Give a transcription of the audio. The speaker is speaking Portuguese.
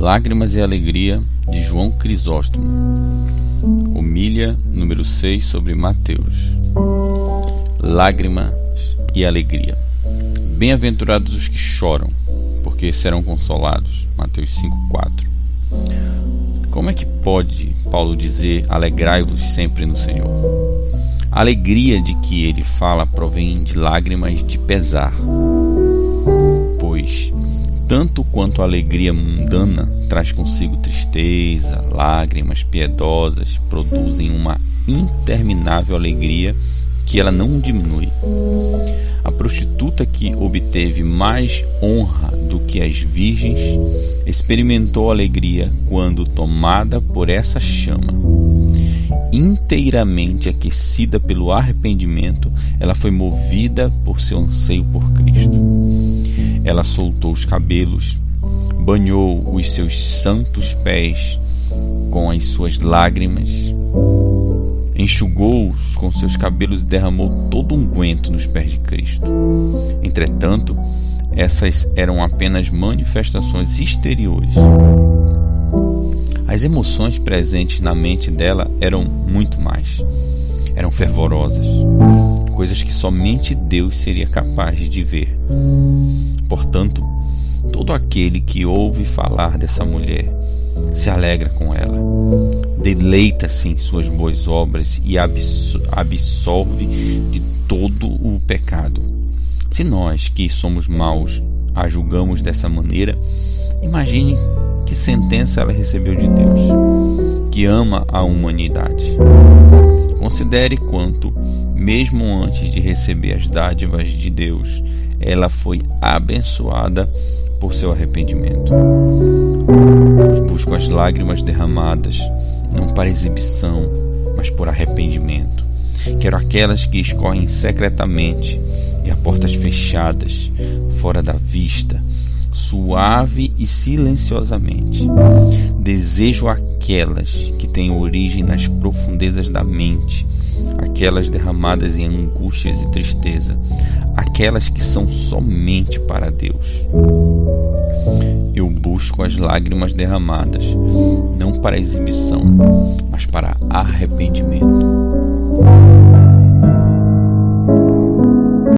Lágrimas e Alegria de João Crisóstomo. Humilha número 6 sobre Mateus. Lágrimas e alegria. Bem-aventurados os que choram, porque serão consolados. Mateus 5:4. Como é que pode Paulo dizer: "Alegrai-vos sempre no Senhor"? A alegria de que ele fala provém de lágrimas de pesar. Pois tanto quanto a alegria mundana traz consigo tristeza, lágrimas piedosas produzem uma interminável alegria que ela não diminui. A prostituta que obteve mais honra do que as virgens experimentou alegria quando tomada por essa chama. Inteiramente aquecida pelo arrependimento, ela foi movida por seu anseio por Cristo. Ela soltou os cabelos, banhou os seus santos pés com as suas lágrimas, enxugou-os com seus cabelos e derramou todo um guento nos pés de Cristo. Entretanto, essas eram apenas manifestações exteriores. As emoções presentes na mente dela eram muito mais. Eram fervorosas, coisas que somente Deus seria capaz de ver. Portanto, todo aquele que ouve falar dessa mulher se alegra com ela, deleita-se em suas boas obras e absolve de todo o pecado. Se nós que somos maus a julgamos dessa maneira, imagine que sentença ela recebeu de Deus, que ama a humanidade. Considere quanto, mesmo antes de receber as dádivas de Deus, ela foi abençoada por seu arrependimento. Busco as lágrimas derramadas, não para exibição, mas por arrependimento. Quero aquelas que escorrem secretamente e a portas fechadas, fora da vista, suave e silenciosamente. Desejo aquelas que têm origem nas profundezas da mente, aquelas derramadas em angústias e tristeza, aquelas que são somente para Deus. Eu busco as lágrimas derramadas, não para exibição, mas para arrependimento.